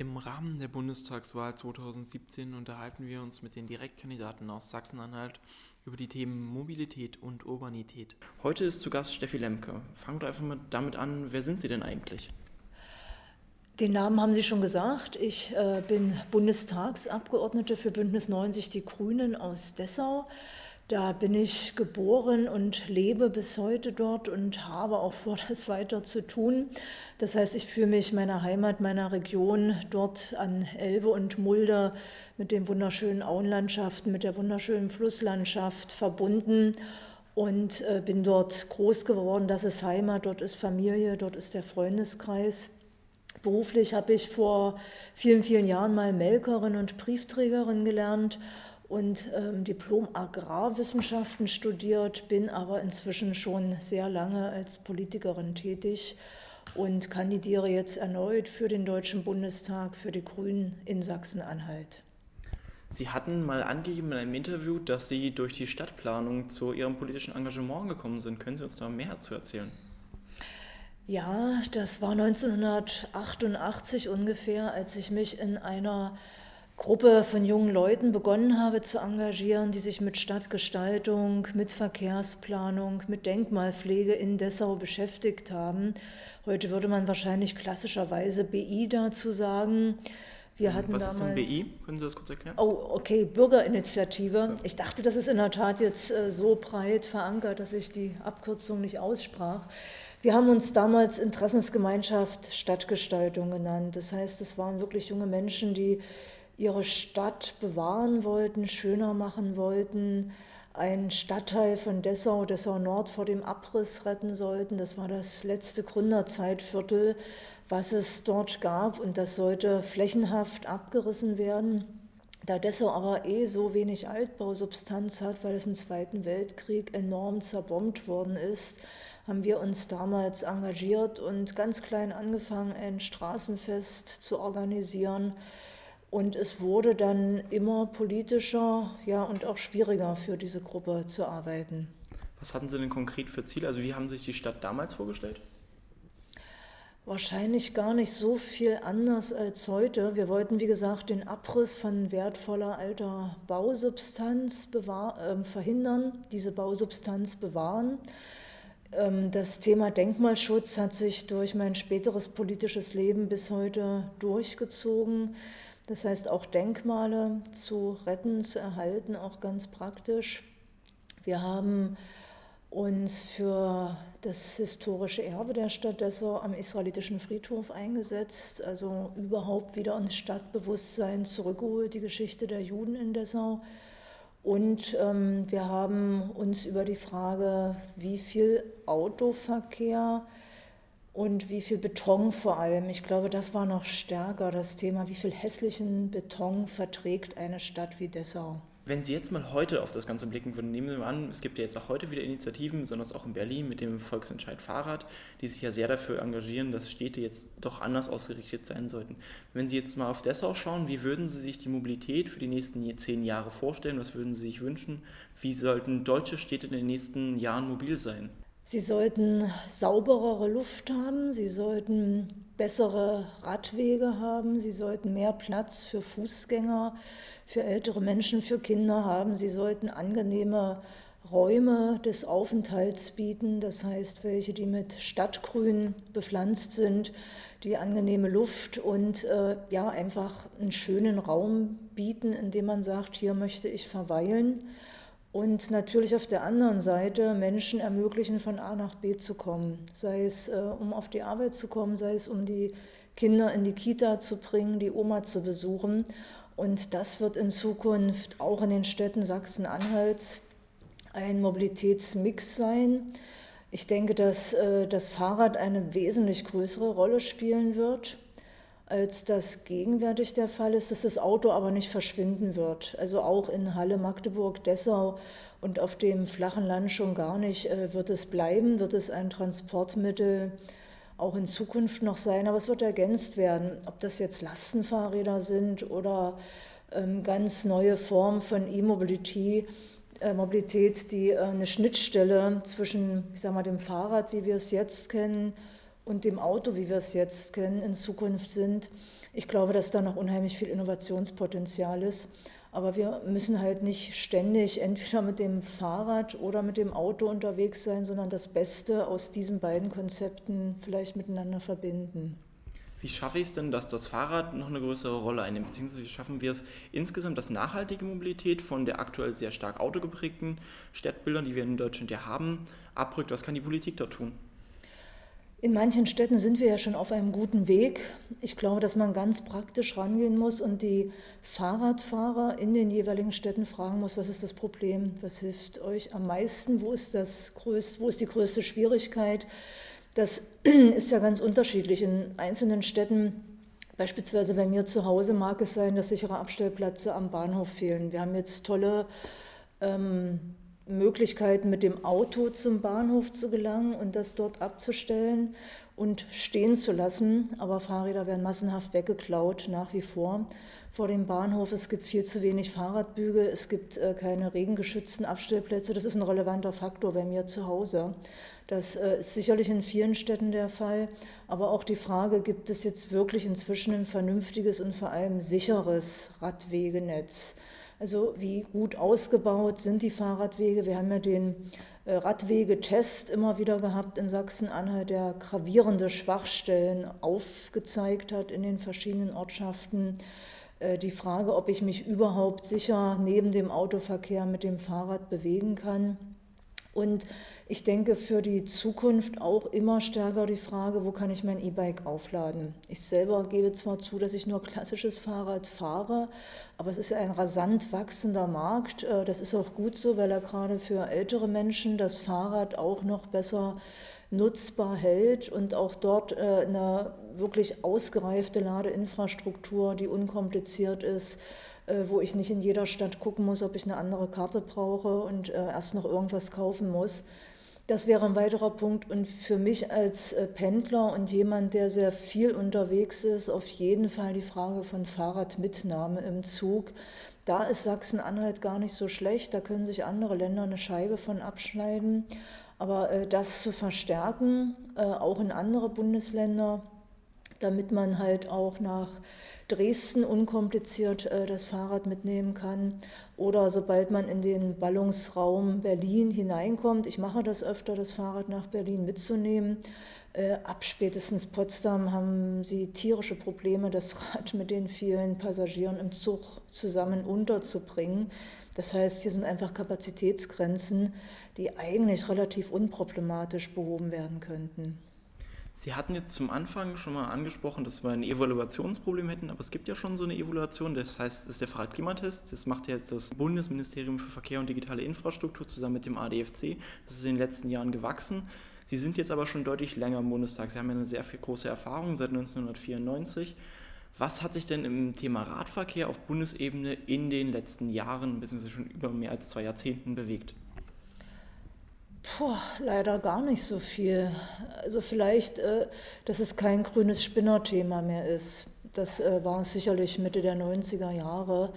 Im Rahmen der Bundestagswahl 2017 unterhalten wir uns mit den Direktkandidaten aus Sachsen-Anhalt über die Themen Mobilität und Urbanität. Heute ist zu Gast Steffi Lemke. Fangen wir einfach mal damit an, wer sind Sie denn eigentlich? Den Namen haben Sie schon gesagt. Ich äh, bin Bundestagsabgeordnete für Bündnis 90 Die Grünen aus Dessau. Da bin ich geboren und lebe bis heute dort und habe auch vor, das weiter zu tun. Das heißt, ich fühle mich meiner Heimat, meiner Region dort an Elbe und Mulde mit den wunderschönen Auenlandschaften, mit der wunderschönen Flusslandschaft verbunden und äh, bin dort groß geworden. Das ist Heimat, dort ist Familie, dort ist der Freundeskreis. Beruflich habe ich vor vielen, vielen Jahren mal Melkerin und Briefträgerin gelernt und ähm, Diplom Agrarwissenschaften studiert, bin aber inzwischen schon sehr lange als Politikerin tätig und kandidiere jetzt erneut für den Deutschen Bundestag für die Grünen in Sachsen-Anhalt. Sie hatten mal angegeben in einem Interview, dass Sie durch die Stadtplanung zu Ihrem politischen Engagement gekommen sind. Können Sie uns da mehr zu erzählen? Ja, das war 1988 ungefähr, als ich mich in einer Gruppe von jungen Leuten begonnen habe zu engagieren, die sich mit Stadtgestaltung, mit Verkehrsplanung, mit Denkmalpflege in Dessau beschäftigt haben. Heute würde man wahrscheinlich klassischerweise BI dazu sagen. Wir hatten Was damals, ist denn BI? Können Sie das kurz erklären? Oh, okay, Bürgerinitiative. Ich dachte, das ist in der Tat jetzt äh, so breit verankert, dass ich die Abkürzung nicht aussprach. Wir haben uns damals Interessensgemeinschaft Stadtgestaltung genannt. Das heißt, es waren wirklich junge Menschen, die ihre Stadt bewahren wollten, schöner machen wollten, einen Stadtteil von Dessau, Dessau Nord vor dem Abriss retten sollten. Das war das letzte Gründerzeitviertel, was es dort gab und das sollte flächenhaft abgerissen werden. Da Dessau aber eh so wenig Altbausubstanz hat, weil es im Zweiten Weltkrieg enorm zerbombt worden ist, haben wir uns damals engagiert und ganz klein angefangen, ein Straßenfest zu organisieren und es wurde dann immer politischer ja, und auch schwieriger für diese Gruppe zu arbeiten. Was hatten Sie denn konkret für Ziele? Also wie haben Sie sich die Stadt damals vorgestellt? Wahrscheinlich gar nicht so viel anders als heute. Wir wollten, wie gesagt, den Abriss von wertvoller alter Bausubstanz äh, verhindern, diese Bausubstanz bewahren. Ähm, das Thema Denkmalschutz hat sich durch mein späteres politisches Leben bis heute durchgezogen. Das heißt auch Denkmale zu retten, zu erhalten, auch ganz praktisch. Wir haben uns für das historische Erbe der Stadt Dessau am israelitischen Friedhof eingesetzt, also überhaupt wieder ins Stadtbewusstsein zurückgeholt, die Geschichte der Juden in Dessau. Und ähm, wir haben uns über die Frage, wie viel Autoverkehr und wie viel Beton vor allem. Ich glaube, das war noch stärker das Thema, wie viel hässlichen Beton verträgt eine Stadt wie Dessau. Wenn Sie jetzt mal heute auf das Ganze blicken würden, nehmen Sie mal an, es gibt ja jetzt auch heute wieder Initiativen, besonders auch in Berlin mit dem Volksentscheid Fahrrad, die sich ja sehr dafür engagieren, dass Städte jetzt doch anders ausgerichtet sein sollten. Wenn Sie jetzt mal auf Dessau schauen, wie würden Sie sich die Mobilität für die nächsten zehn Jahre vorstellen? Was würden Sie sich wünschen? Wie sollten deutsche Städte in den nächsten Jahren mobil sein? Sie sollten sauberere Luft haben, sie sollten bessere Radwege haben, sie sollten mehr Platz für Fußgänger, für ältere Menschen, für Kinder haben, sie sollten angenehme Räume des Aufenthalts bieten, das heißt welche, die mit Stadtgrün bepflanzt sind, die angenehme Luft und äh, ja einfach einen schönen Raum bieten, in dem man sagt, hier möchte ich verweilen und natürlich auf der anderen Seite Menschen ermöglichen, von A nach B zu kommen, sei es äh, um auf die Arbeit zu kommen, sei es um die Kinder in die Kita zu bringen, die Oma zu besuchen. Und das wird in Zukunft auch in den Städten Sachsen-Anhalts ein Mobilitätsmix sein. Ich denke, dass äh, das Fahrrad eine wesentlich größere Rolle spielen wird als das gegenwärtig der Fall ist, dass das Auto aber nicht verschwinden wird. Also auch in Halle, Magdeburg, Dessau und auf dem flachen Land schon gar nicht äh, wird es bleiben, wird es ein Transportmittel auch in Zukunft noch sein, aber es wird ergänzt werden, ob das jetzt Lastenfahrräder sind oder ähm, ganz neue Formen von E-Mobility. Äh, Mobilität, die äh, eine Schnittstelle zwischen, ich sag mal, dem Fahrrad, wie wir es jetzt kennen, und dem Auto, wie wir es jetzt kennen, in Zukunft sind. Ich glaube, dass da noch unheimlich viel Innovationspotenzial ist. Aber wir müssen halt nicht ständig entweder mit dem Fahrrad oder mit dem Auto unterwegs sein, sondern das Beste aus diesen beiden Konzepten vielleicht miteinander verbinden. Wie schaffe ich es denn, dass das Fahrrad noch eine größere Rolle einnimmt? Beziehungsweise wie schaffen wir es insgesamt, dass nachhaltige Mobilität von der aktuell sehr stark autogeprägten Stadtbildern, die wir in Deutschland ja haben, abrückt? Was kann die Politik da tun? In manchen Städten sind wir ja schon auf einem guten Weg. Ich glaube, dass man ganz praktisch rangehen muss und die Fahrradfahrer in den jeweiligen Städten fragen muss, was ist das Problem, was hilft euch am meisten, wo ist, das größte, wo ist die größte Schwierigkeit. Das ist ja ganz unterschiedlich. In einzelnen Städten, beispielsweise bei mir zu Hause, mag es sein, dass sichere Abstellplätze am Bahnhof fehlen. Wir haben jetzt tolle ähm, Möglichkeiten, mit dem Auto zum Bahnhof zu gelangen und das dort abzustellen und stehen zu lassen. Aber Fahrräder werden massenhaft weggeklaut, nach wie vor vor dem Bahnhof. Es gibt viel zu wenig Fahrradbügel, es gibt äh, keine regengeschützten Abstellplätze. Das ist ein relevanter Faktor bei mir zu Hause. Das äh, ist sicherlich in vielen Städten der Fall. Aber auch die Frage, gibt es jetzt wirklich inzwischen ein vernünftiges und vor allem sicheres Radwegenetz? Also wie gut ausgebaut sind die Fahrradwege? Wir haben ja den äh, Radwegetest immer wieder gehabt in Sachsen-Anhalt, der gravierende Schwachstellen aufgezeigt hat in den verschiedenen Ortschaften. Äh, die Frage, ob ich mich überhaupt sicher neben dem Autoverkehr mit dem Fahrrad bewegen kann. Und ich denke für die Zukunft auch immer stärker die Frage, wo kann ich mein E-Bike aufladen? Ich selber gebe zwar zu, dass ich nur klassisches Fahrrad fahre, aber es ist ein rasant wachsender Markt. Äh, das ist auch gut so, weil er gerade für ältere Menschen das Fahrrad auch noch besser nutzbar hält und auch dort äh, eine wirklich ausgereifte Ladeinfrastruktur, die unkompliziert ist, wo ich nicht in jeder Stadt gucken muss, ob ich eine andere Karte brauche und äh, erst noch irgendwas kaufen muss. Das wäre ein weiterer Punkt. Und für mich als äh, Pendler und jemand, der sehr viel unterwegs ist, auf jeden Fall die Frage von Fahrradmitnahme im Zug. Da ist Sachsen-Anhalt gar nicht so schlecht. Da können sich andere Länder eine Scheibe von abschneiden. Aber das zu verstärken, auch in andere Bundesländer, damit man halt auch nach Dresden unkompliziert äh, das Fahrrad mitnehmen kann. Oder sobald man in den Ballungsraum Berlin hineinkommt, ich mache das öfter, das Fahrrad nach Berlin mitzunehmen. Äh, ab spätestens Potsdam haben sie tierische Probleme, das Rad mit den vielen Passagieren im Zug zusammen unterzubringen. Das heißt, hier sind einfach Kapazitätsgrenzen, die eigentlich relativ unproblematisch behoben werden könnten. Sie hatten jetzt zum Anfang schon mal angesprochen, dass wir ein Evaluationsproblem hätten, aber es gibt ja schon so eine Evaluation, das heißt, es ist der Fahrradklimatest, das macht ja jetzt das Bundesministerium für Verkehr und digitale Infrastruktur zusammen mit dem ADFC, das ist in den letzten Jahren gewachsen. Sie sind jetzt aber schon deutlich länger im Bundestag, Sie haben ja eine sehr viel große Erfahrung seit 1994. Was hat sich denn im Thema Radverkehr auf Bundesebene in den letzten Jahren, beziehungsweise schon über mehr als zwei Jahrzehnten bewegt? Puh, leider gar nicht so viel. Also vielleicht, äh, dass es kein grünes Spinnerthema mehr ist. Das äh, war sicherlich Mitte der 90er Jahre.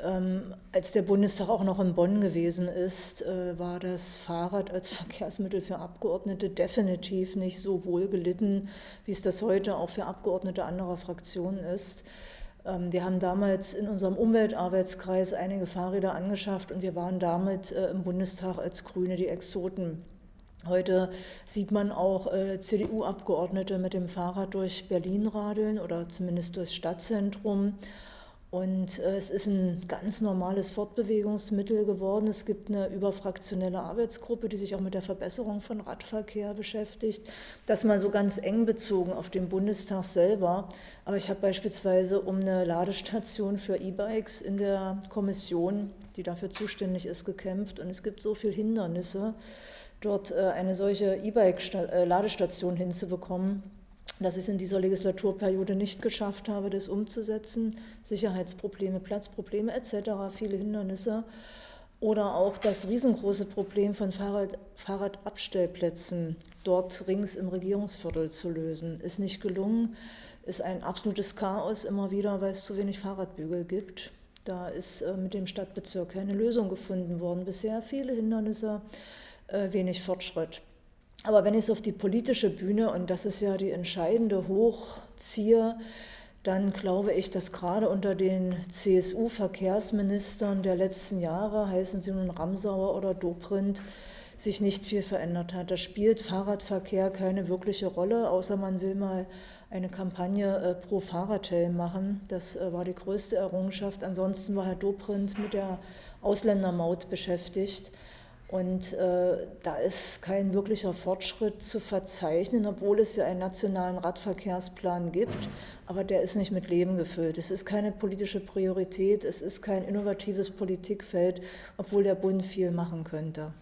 Ähm, als der Bundestag auch noch in Bonn gewesen ist, äh, war das Fahrrad als Verkehrsmittel für Abgeordnete definitiv nicht so wohl gelitten, wie es das heute auch für Abgeordnete anderer Fraktionen ist. Ähm, wir haben damals in unserem Umweltarbeitskreis einige Fahrräder angeschafft und wir waren damit äh, im Bundestag als Grüne die Exoten. Heute sieht man auch äh, CDU-Abgeordnete mit dem Fahrrad durch Berlin radeln oder zumindest durchs Stadtzentrum. Und äh, es ist ein ganz normales Fortbewegungsmittel geworden. Es gibt eine überfraktionelle Arbeitsgruppe, die sich auch mit der Verbesserung von Radverkehr beschäftigt. Das mal so ganz eng bezogen auf den Bundestag selber. Aber ich habe beispielsweise um eine Ladestation für E-Bikes in der Kommission, die dafür zuständig ist, gekämpft. Und es gibt so viele Hindernisse, dort äh, eine solche E-Bike-Ladestation äh, hinzubekommen dass ich es in dieser Legislaturperiode nicht geschafft habe, das umzusetzen. Sicherheitsprobleme, Platzprobleme etc., viele Hindernisse. Oder auch das riesengroße Problem von Fahrrad, Fahrradabstellplätzen dort rings im Regierungsviertel zu lösen. Ist nicht gelungen, ist ein absolutes Chaos immer wieder, weil es zu wenig Fahrradbügel gibt. Da ist äh, mit dem Stadtbezirk keine Lösung gefunden worden bisher. Viele Hindernisse, äh, wenig Fortschritt. Aber wenn ich es auf die politische Bühne, und das ist ja die entscheidende, hochziehe, dann glaube ich, dass gerade unter den CSU-Verkehrsministern der letzten Jahre, heißen sie nun Ramsauer oder Dobrindt, sich nicht viel verändert hat. Da spielt Fahrradverkehr keine wirkliche Rolle, außer man will mal eine Kampagne äh, pro Fahrradhelm machen. Das äh, war die größte Errungenschaft. Ansonsten war Herr Dobrindt mit der Ausländermaut beschäftigt. Und äh, da ist kein wirklicher Fortschritt zu verzeichnen, obwohl es ja einen nationalen Radverkehrsplan gibt. Aber der ist nicht mit Leben gefüllt. Es ist keine politische Priorität, es ist kein innovatives Politikfeld, obwohl der Bund viel machen könnte.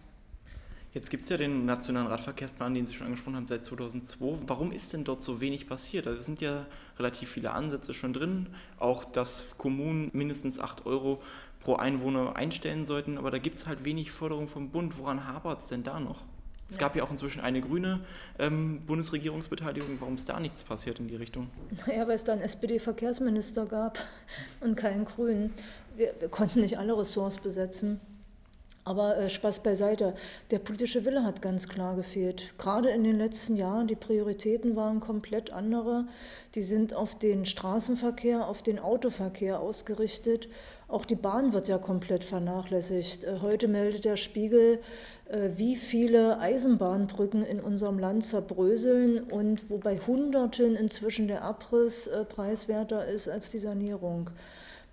Jetzt gibt es ja den Nationalen Radverkehrsplan, den Sie schon angesprochen haben, seit 2002. Warum ist denn dort so wenig passiert? Also es sind ja relativ viele Ansätze schon drin, auch dass Kommunen mindestens 8 Euro pro Einwohner einstellen sollten, aber da gibt es halt wenig Förderung vom Bund. Woran hapert es denn da noch? Es ja. gab ja auch inzwischen eine grüne ähm, Bundesregierungsbeteiligung. Warum ist da nichts passiert in die Richtung? Naja, weil es da einen SPD-Verkehrsminister gab und keinen Grünen. Wir, wir konnten nicht alle Ressorts besetzen. Aber äh, Spaß beiseite. Der politische Wille hat ganz klar gefehlt. Gerade in den letzten Jahren, die Prioritäten waren komplett andere. Die sind auf den Straßenverkehr, auf den Autoverkehr ausgerichtet. Auch die Bahn wird ja komplett vernachlässigt. Äh, heute meldet der Spiegel, äh, wie viele Eisenbahnbrücken in unserem Land zerbröseln und wobei Hunderten inzwischen der Abriss äh, preiswerter ist als die Sanierung.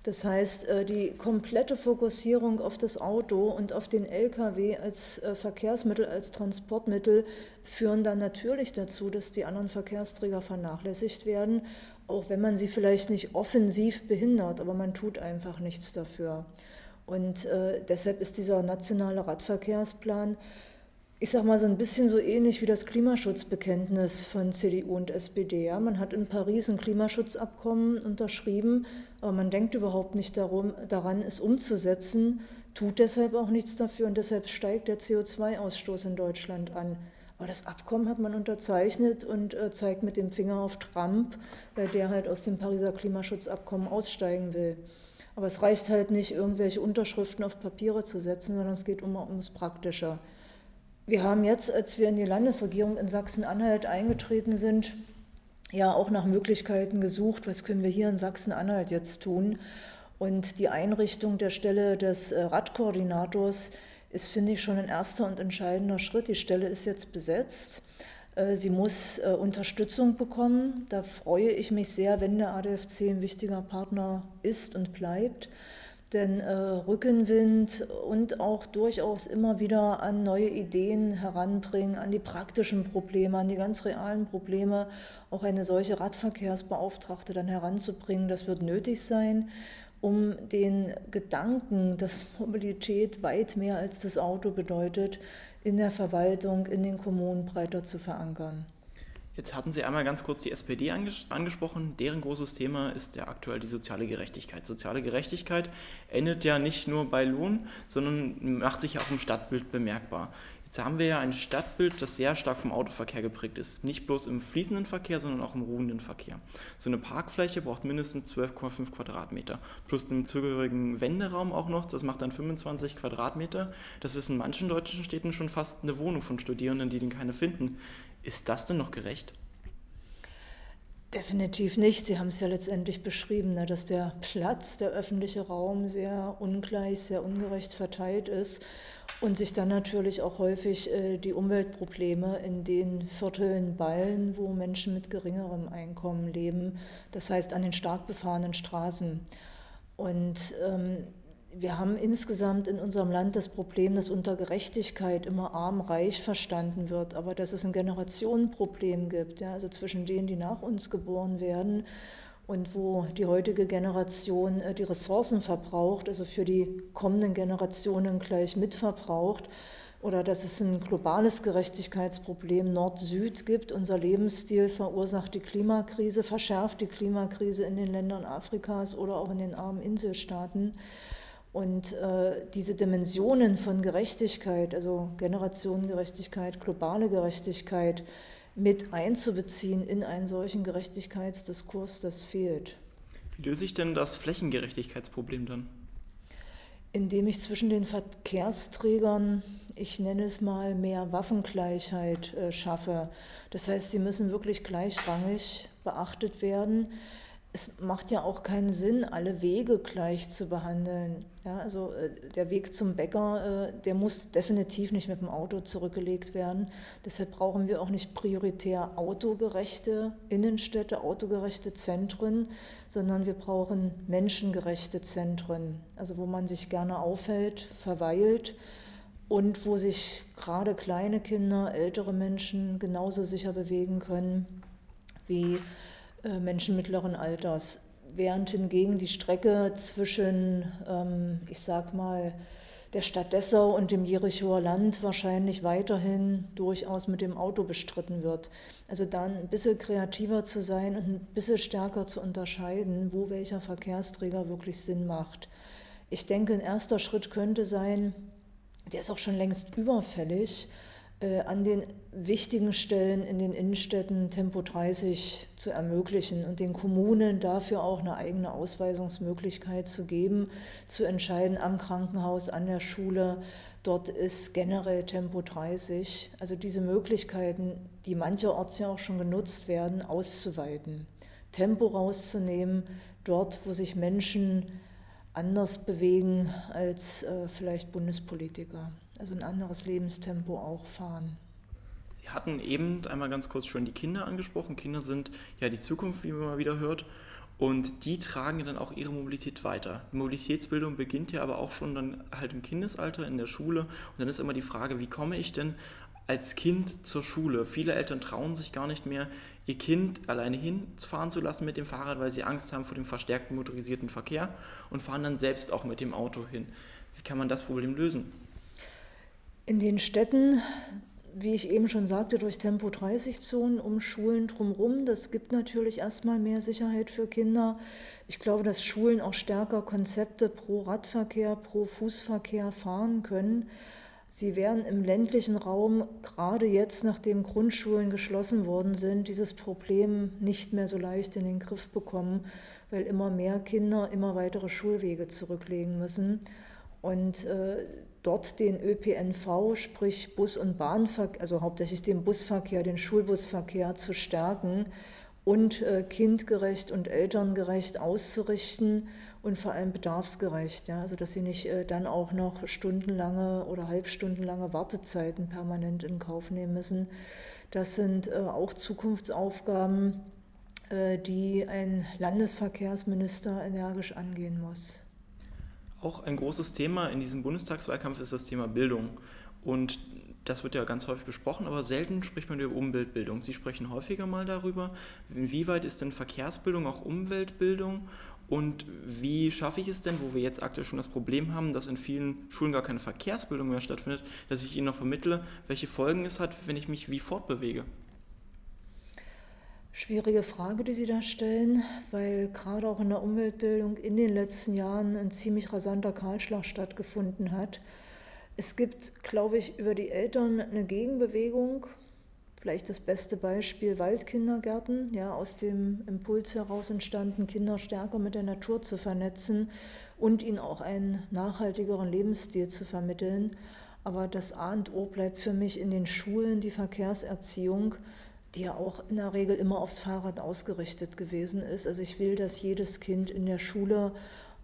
Das heißt, äh, die komplette Fokussierung auf das Auto und auf den Lkw als äh, Verkehrsmittel, als Transportmittel führen dann natürlich dazu, dass die anderen Verkehrsträger vernachlässigt werden, auch wenn man sie vielleicht nicht offensiv behindert, aber man tut einfach nichts dafür. Und äh, deshalb ist dieser nationale Radverkehrsplan ich sage mal, so ein bisschen so ähnlich wie das Klimaschutzbekenntnis von CDU und SPD. Ja? Man hat in Paris ein Klimaschutzabkommen unterschrieben, aber man denkt überhaupt nicht darum, daran, es umzusetzen, tut deshalb auch nichts dafür und deshalb steigt der CO2-Ausstoß in Deutschland an. Aber das Abkommen hat man unterzeichnet und äh, zeigt mit dem Finger auf Trump, weil der halt aus dem Pariser Klimaschutzabkommen aussteigen will. Aber es reicht halt nicht, irgendwelche Unterschriften auf Papiere zu setzen, sondern es geht immer ums Praktische. Wir haben jetzt, als wir in die Landesregierung in Sachsen-Anhalt eingetreten sind, ja auch nach Möglichkeiten gesucht, was können wir hier in Sachsen-Anhalt jetzt tun. Und die Einrichtung der Stelle des äh, Radkoordinators ist, finde ich, schon ein erster und entscheidender Schritt. Die Stelle ist jetzt besetzt. Äh, sie muss äh, Unterstützung bekommen. Da freue ich mich sehr, wenn der ADFC ein wichtiger Partner ist und bleibt denn äh, Rückenwind und auch durchaus immer wieder an neue Ideen heranbringen, an die praktischen Probleme, an die ganz realen Probleme, auch eine solche Radverkehrsbeauftragte dann heranzubringen, das wird nötig sein, um den Gedanken, dass Mobilität weit mehr als das Auto bedeutet, in der Verwaltung, in den Kommunen breiter zu verankern. Jetzt hatten Sie einmal ganz kurz die SPD anges angesprochen. Deren großes Thema ist ja aktuell die soziale Gerechtigkeit. Soziale Gerechtigkeit endet ja nicht nur bei Lohn, sondern macht sich auch im Stadtbild bemerkbar. Jetzt haben wir ja ein Stadtbild, das sehr stark vom Autoverkehr geprägt ist. Nicht bloß im fließenden Verkehr, sondern auch im ruhenden Verkehr. So eine Parkfläche braucht mindestens 12,5 Quadratmeter. Plus den zugehörigen Wenderaum auch noch, das macht dann 25 Quadratmeter. Das ist in manchen deutschen Städten schon fast eine Wohnung von Studierenden, die den keine finden. Ist das denn noch gerecht? Definitiv nicht. Sie haben es ja letztendlich beschrieben, ne, dass der Platz, der öffentliche Raum sehr ungleich, sehr ungerecht verteilt ist und sich dann natürlich auch häufig äh, die Umweltprobleme in den Vierteln ballen, wo Menschen mit geringerem Einkommen leben, das heißt an den stark befahrenen Straßen. Und ähm, wir haben insgesamt in unserem Land das Problem, dass unter Gerechtigkeit immer arm-reich verstanden wird, aber dass es ein Generationenproblem gibt, ja, also zwischen denen, die nach uns geboren werden und wo die heutige Generation äh, die Ressourcen verbraucht, also für die kommenden Generationen gleich mitverbraucht, oder dass es ein globales Gerechtigkeitsproblem Nord-Süd gibt. Unser Lebensstil verursacht die Klimakrise, verschärft die Klimakrise in den Ländern Afrikas oder auch in den armen Inselstaaten. Und äh, diese Dimensionen von Gerechtigkeit, also Generationengerechtigkeit, globale Gerechtigkeit, mit einzubeziehen in einen solchen Gerechtigkeitsdiskurs, das fehlt. Wie löse ich denn das Flächengerechtigkeitsproblem dann? Indem ich zwischen den Verkehrsträgern, ich nenne es mal, mehr Waffengleichheit äh, schaffe. Das heißt, sie müssen wirklich gleichrangig beachtet werden es macht ja auch keinen Sinn, alle Wege gleich zu behandeln. Ja, also äh, der Weg zum Bäcker, äh, der muss definitiv nicht mit dem Auto zurückgelegt werden. Deshalb brauchen wir auch nicht prioritär autogerechte Innenstädte, autogerechte Zentren, sondern wir brauchen menschengerechte Zentren, also wo man sich gerne aufhält, verweilt und wo sich gerade kleine Kinder, ältere Menschen genauso sicher bewegen können wie Menschen mittleren Alters, während hingegen die Strecke zwischen, ähm, ich sag mal, der Stadt Dessau und dem Jerichoer Land wahrscheinlich weiterhin durchaus mit dem Auto bestritten wird. Also dann ein bisschen kreativer zu sein und ein bisschen stärker zu unterscheiden, wo welcher Verkehrsträger wirklich Sinn macht. Ich denke, ein erster Schritt könnte sein, der ist auch schon längst überfällig, äh, an den wichtigen Stellen in den Innenstädten Tempo 30 zu ermöglichen und den Kommunen dafür auch eine eigene Ausweisungsmöglichkeit zu geben, zu entscheiden am Krankenhaus, an der Schule. Dort ist generell Tempo 30. Also diese Möglichkeiten, die mancherorts ja auch schon genutzt werden, auszuweiten. Tempo rauszunehmen, dort, wo sich Menschen anders bewegen als äh, vielleicht Bundespolitiker also ein anderes Lebenstempo auch fahren. Sie hatten eben einmal ganz kurz schon die Kinder angesprochen. Kinder sind ja die Zukunft, wie man mal wieder hört. Und die tragen dann auch ihre Mobilität weiter. Mobilitätsbildung beginnt ja aber auch schon dann halt im Kindesalter, in der Schule. Und dann ist immer die Frage, wie komme ich denn als Kind zur Schule? Viele Eltern trauen sich gar nicht mehr, ihr Kind alleine hinfahren zu lassen mit dem Fahrrad, weil sie Angst haben vor dem verstärkten motorisierten Verkehr und fahren dann selbst auch mit dem Auto hin. Wie kann man das Problem lösen? In den Städten, wie ich eben schon sagte, durch Tempo-30-Zonen um Schulen drumherum, das gibt natürlich erstmal mehr Sicherheit für Kinder. Ich glaube, dass Schulen auch stärker Konzepte pro Radverkehr, pro Fußverkehr fahren können. Sie werden im ländlichen Raum, gerade jetzt, nachdem Grundschulen geschlossen worden sind, dieses Problem nicht mehr so leicht in den Griff bekommen, weil immer mehr Kinder immer weitere Schulwege zurücklegen müssen. Und äh, dort den ÖPNV, sprich Bus- und Bahnverkehr, also hauptsächlich den Busverkehr, den Schulbusverkehr zu stärken und äh, kindgerecht und elterngerecht auszurichten und vor allem bedarfsgerecht, ja, also dass sie nicht äh, dann auch noch stundenlange oder halbstundenlange Wartezeiten permanent in Kauf nehmen müssen. Das sind äh, auch Zukunftsaufgaben, äh, die ein Landesverkehrsminister energisch angehen muss. Auch ein großes Thema in diesem Bundestagswahlkampf ist das Thema Bildung. Und das wird ja ganz häufig besprochen, aber selten spricht man über Umweltbildung. Sie sprechen häufiger mal darüber. Inwieweit ist denn Verkehrsbildung auch Umweltbildung? Und wie schaffe ich es denn, wo wir jetzt aktuell schon das Problem haben, dass in vielen Schulen gar keine Verkehrsbildung mehr stattfindet, dass ich ihnen noch vermittle, welche Folgen es hat, wenn ich mich wie fortbewege? Schwierige Frage, die Sie da stellen, weil gerade auch in der Umweltbildung in den letzten Jahren ein ziemlich rasanter Kahlschlag stattgefunden hat. Es gibt, glaube ich, über die Eltern eine Gegenbewegung. Vielleicht das beste Beispiel Waldkindergärten, ja, aus dem Impuls heraus entstanden, Kinder stärker mit der Natur zu vernetzen und ihnen auch einen nachhaltigeren Lebensstil zu vermitteln. Aber das A und O bleibt für mich in den Schulen die Verkehrserziehung die ja auch in der Regel immer aufs Fahrrad ausgerichtet gewesen ist. Also ich will, dass jedes Kind in der Schule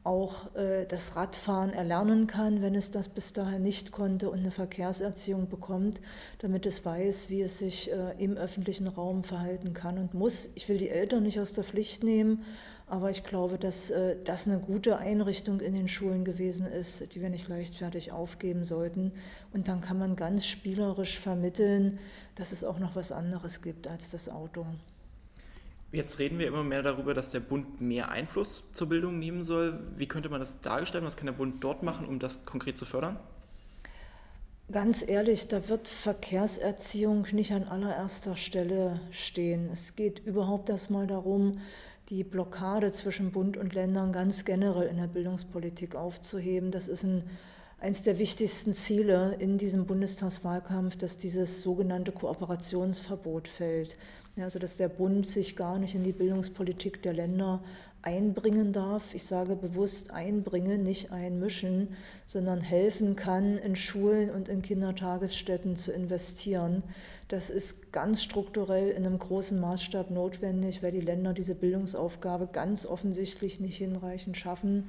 auch äh, das Radfahren erlernen kann, wenn es das bis dahin nicht konnte und eine Verkehrserziehung bekommt, damit es weiß, wie es sich äh, im öffentlichen Raum verhalten kann und muss. Ich will die Eltern nicht aus der Pflicht nehmen, aber ich glaube, dass äh, das eine gute Einrichtung in den Schulen gewesen ist, die wir nicht leichtfertig aufgeben sollten. Und dann kann man ganz spielerisch vermitteln, dass es auch noch was anderes gibt als das Auto. Jetzt reden wir immer mehr darüber, dass der Bund mehr Einfluss zur Bildung nehmen soll. Wie könnte man das darstellen? Was kann der Bund dort machen, um das konkret zu fördern? Ganz ehrlich, da wird Verkehrserziehung nicht an allererster Stelle stehen. Es geht überhaupt erstmal darum, die Blockade zwischen Bund und Ländern ganz generell in der Bildungspolitik aufzuheben. Das ist ein, eines der wichtigsten Ziele in diesem Bundestagswahlkampf, dass dieses sogenannte Kooperationsverbot fällt. Also dass der Bund sich gar nicht in die Bildungspolitik der Länder einbringen darf. Ich sage bewusst einbringen, nicht einmischen, sondern helfen kann, in Schulen und in Kindertagesstätten zu investieren. Das ist ganz strukturell in einem großen Maßstab notwendig, weil die Länder diese Bildungsaufgabe ganz offensichtlich nicht hinreichend schaffen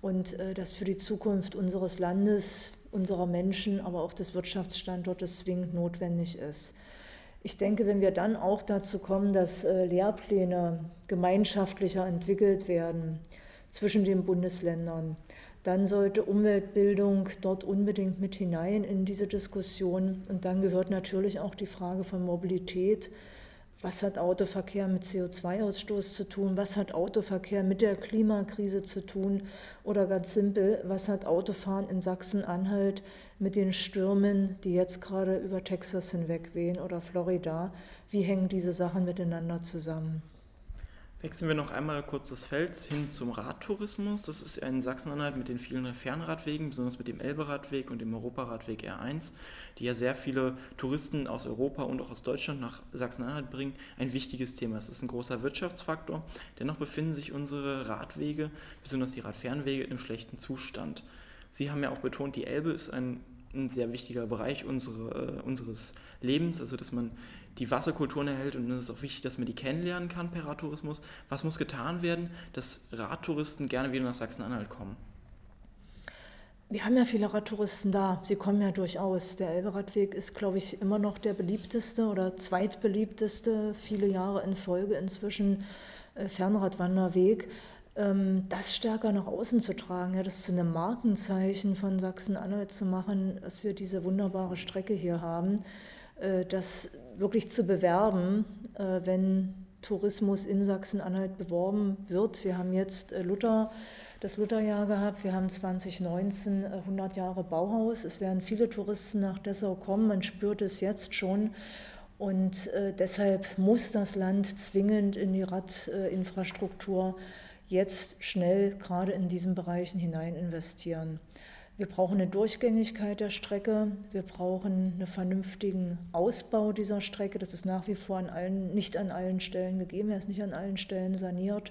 und äh, das für die Zukunft unseres Landes, unserer Menschen, aber auch des Wirtschaftsstandortes zwingend notwendig ist. Ich denke, wenn wir dann auch dazu kommen, dass äh, Lehrpläne gemeinschaftlicher entwickelt werden zwischen den Bundesländern, dann sollte Umweltbildung dort unbedingt mit hinein in diese Diskussion. Und dann gehört natürlich auch die Frage von Mobilität was hat Autoverkehr mit CO2-Ausstoß zu tun? Was hat Autoverkehr mit der Klimakrise zu tun? Oder ganz simpel, was hat Autofahren in Sachsen-Anhalt mit den Stürmen, die jetzt gerade über Texas hinweg wehen oder Florida? Wie hängen diese Sachen miteinander zusammen? Wechseln wir noch einmal kurz das Feld hin zum Radtourismus. Das ist in Sachsen-Anhalt mit den vielen Fernradwegen, besonders mit dem Elberadweg und dem Europaradweg R1, die ja sehr viele Touristen aus Europa und auch aus Deutschland nach Sachsen-Anhalt bringen, ein wichtiges Thema. Es ist ein großer Wirtschaftsfaktor. Dennoch befinden sich unsere Radwege, besonders die Radfernwege, einem schlechten Zustand. Sie haben ja auch betont, die Elbe ist ein, ein sehr wichtiger Bereich unsere, äh, unseres Lebens, also dass man die Wasserkulturen erhält und es ist auch wichtig, dass man die kennenlernen kann per Radtourismus. Was muss getan werden, dass Radtouristen gerne wieder nach Sachsen-Anhalt kommen? Wir haben ja viele Radtouristen da. Sie kommen ja durchaus. Der Elberadweg ist, glaube ich, immer noch der beliebteste oder zweitbeliebteste, viele Jahre in Folge inzwischen äh, Fernradwanderweg. Ähm, das stärker nach außen zu tragen, das zu einem Markenzeichen von Sachsen-Anhalt zu machen, dass wir diese wunderbare Strecke hier haben. Äh, das wirklich zu bewerben, äh, wenn Tourismus in Sachsen-Anhalt beworben wird. Wir haben jetzt äh, Luther, das Lutherjahr gehabt, wir haben 2019 100 Jahre Bauhaus. Es werden viele Touristen nach Dessau kommen, man spürt es jetzt schon. Und deshalb muss das Land zwingend in die Radinfrastruktur jetzt schnell gerade in diesen Bereichen hinein investieren. Wir brauchen eine Durchgängigkeit der Strecke. Wir brauchen einen vernünftigen Ausbau dieser Strecke. Das ist nach wie vor an allen, nicht an allen Stellen gegeben. Er ist nicht an allen Stellen saniert.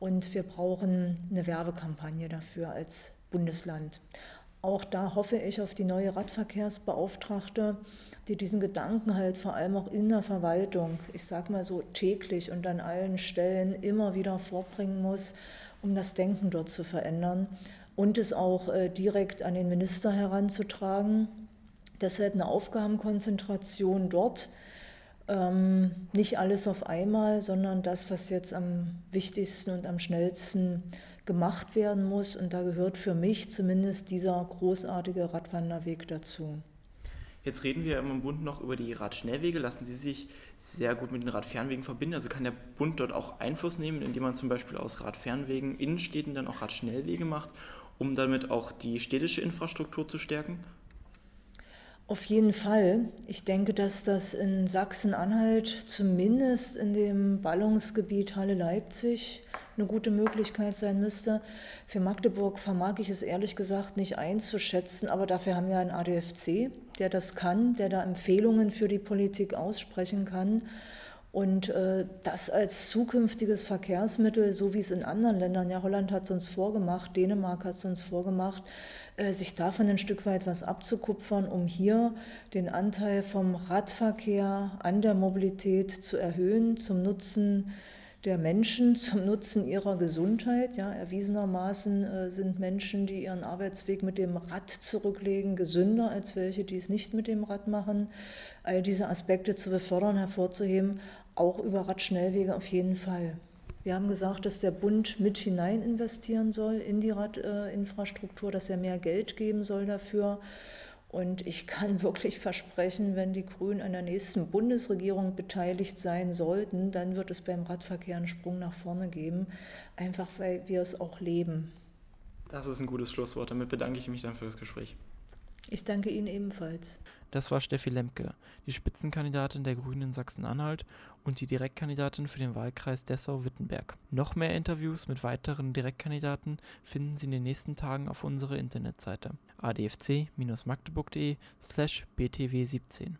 Und wir brauchen eine Werbekampagne dafür als Bundesland. Auch da hoffe ich auf die neue Radverkehrsbeauftragte, die diesen Gedanken halt vor allem auch in der Verwaltung, ich sage mal so täglich und an allen Stellen immer wieder vorbringen muss, um das Denken dort zu verändern und es auch äh, direkt an den Minister heranzutragen. Deshalb eine Aufgabenkonzentration dort. Ähm, nicht alles auf einmal, sondern das, was jetzt am wichtigsten und am schnellsten gemacht werden muss. Und da gehört für mich zumindest dieser großartige Radwanderweg dazu. Jetzt reden wir im Bund noch über die Radschnellwege. Lassen sie sich sehr gut mit den Radfernwegen verbinden? Also kann der Bund dort auch Einfluss nehmen, indem man zum Beispiel aus Radfernwegen Innenstädten dann auch Radschnellwege macht um damit auch die städtische Infrastruktur zu stärken? Auf jeden Fall. Ich denke, dass das in Sachsen-Anhalt zumindest in dem Ballungsgebiet Halle-Leipzig eine gute Möglichkeit sein müsste. Für Magdeburg vermag ich es ehrlich gesagt nicht einzuschätzen, aber dafür haben wir einen ADFC, der das kann, der da Empfehlungen für die Politik aussprechen kann. Und äh, das als zukünftiges Verkehrsmittel, so wie es in anderen Ländern, ja, Holland hat es uns vorgemacht, Dänemark hat es uns vorgemacht, äh, sich davon ein Stück weit was abzukupfern, um hier den Anteil vom Radverkehr an der Mobilität zu erhöhen, zum Nutzen der Menschen zum Nutzen ihrer Gesundheit. Ja, erwiesenermaßen äh, sind Menschen, die ihren Arbeitsweg mit dem Rad zurücklegen, gesünder als welche, die es nicht mit dem Rad machen. All diese Aspekte zu befördern, hervorzuheben, auch über Radschnellwege auf jeden Fall. Wir haben gesagt, dass der Bund mit hinein investieren soll in die Radinfrastruktur, dass er mehr Geld geben soll dafür. Und ich kann wirklich versprechen, wenn die Grünen an der nächsten Bundesregierung beteiligt sein sollten, dann wird es beim Radverkehr einen Sprung nach vorne geben, einfach weil wir es auch leben. Das ist ein gutes Schlusswort. Damit bedanke ich mich dann für das Gespräch. Ich danke Ihnen ebenfalls. Das war Steffi Lemke, die Spitzenkandidatin der Grünen in Sachsen-Anhalt und die Direktkandidatin für den Wahlkreis Dessau-Wittenberg. Noch mehr Interviews mit weiteren Direktkandidaten finden Sie in den nächsten Tagen auf unserer Internetseite adfc-magdeburg.de slash btw17.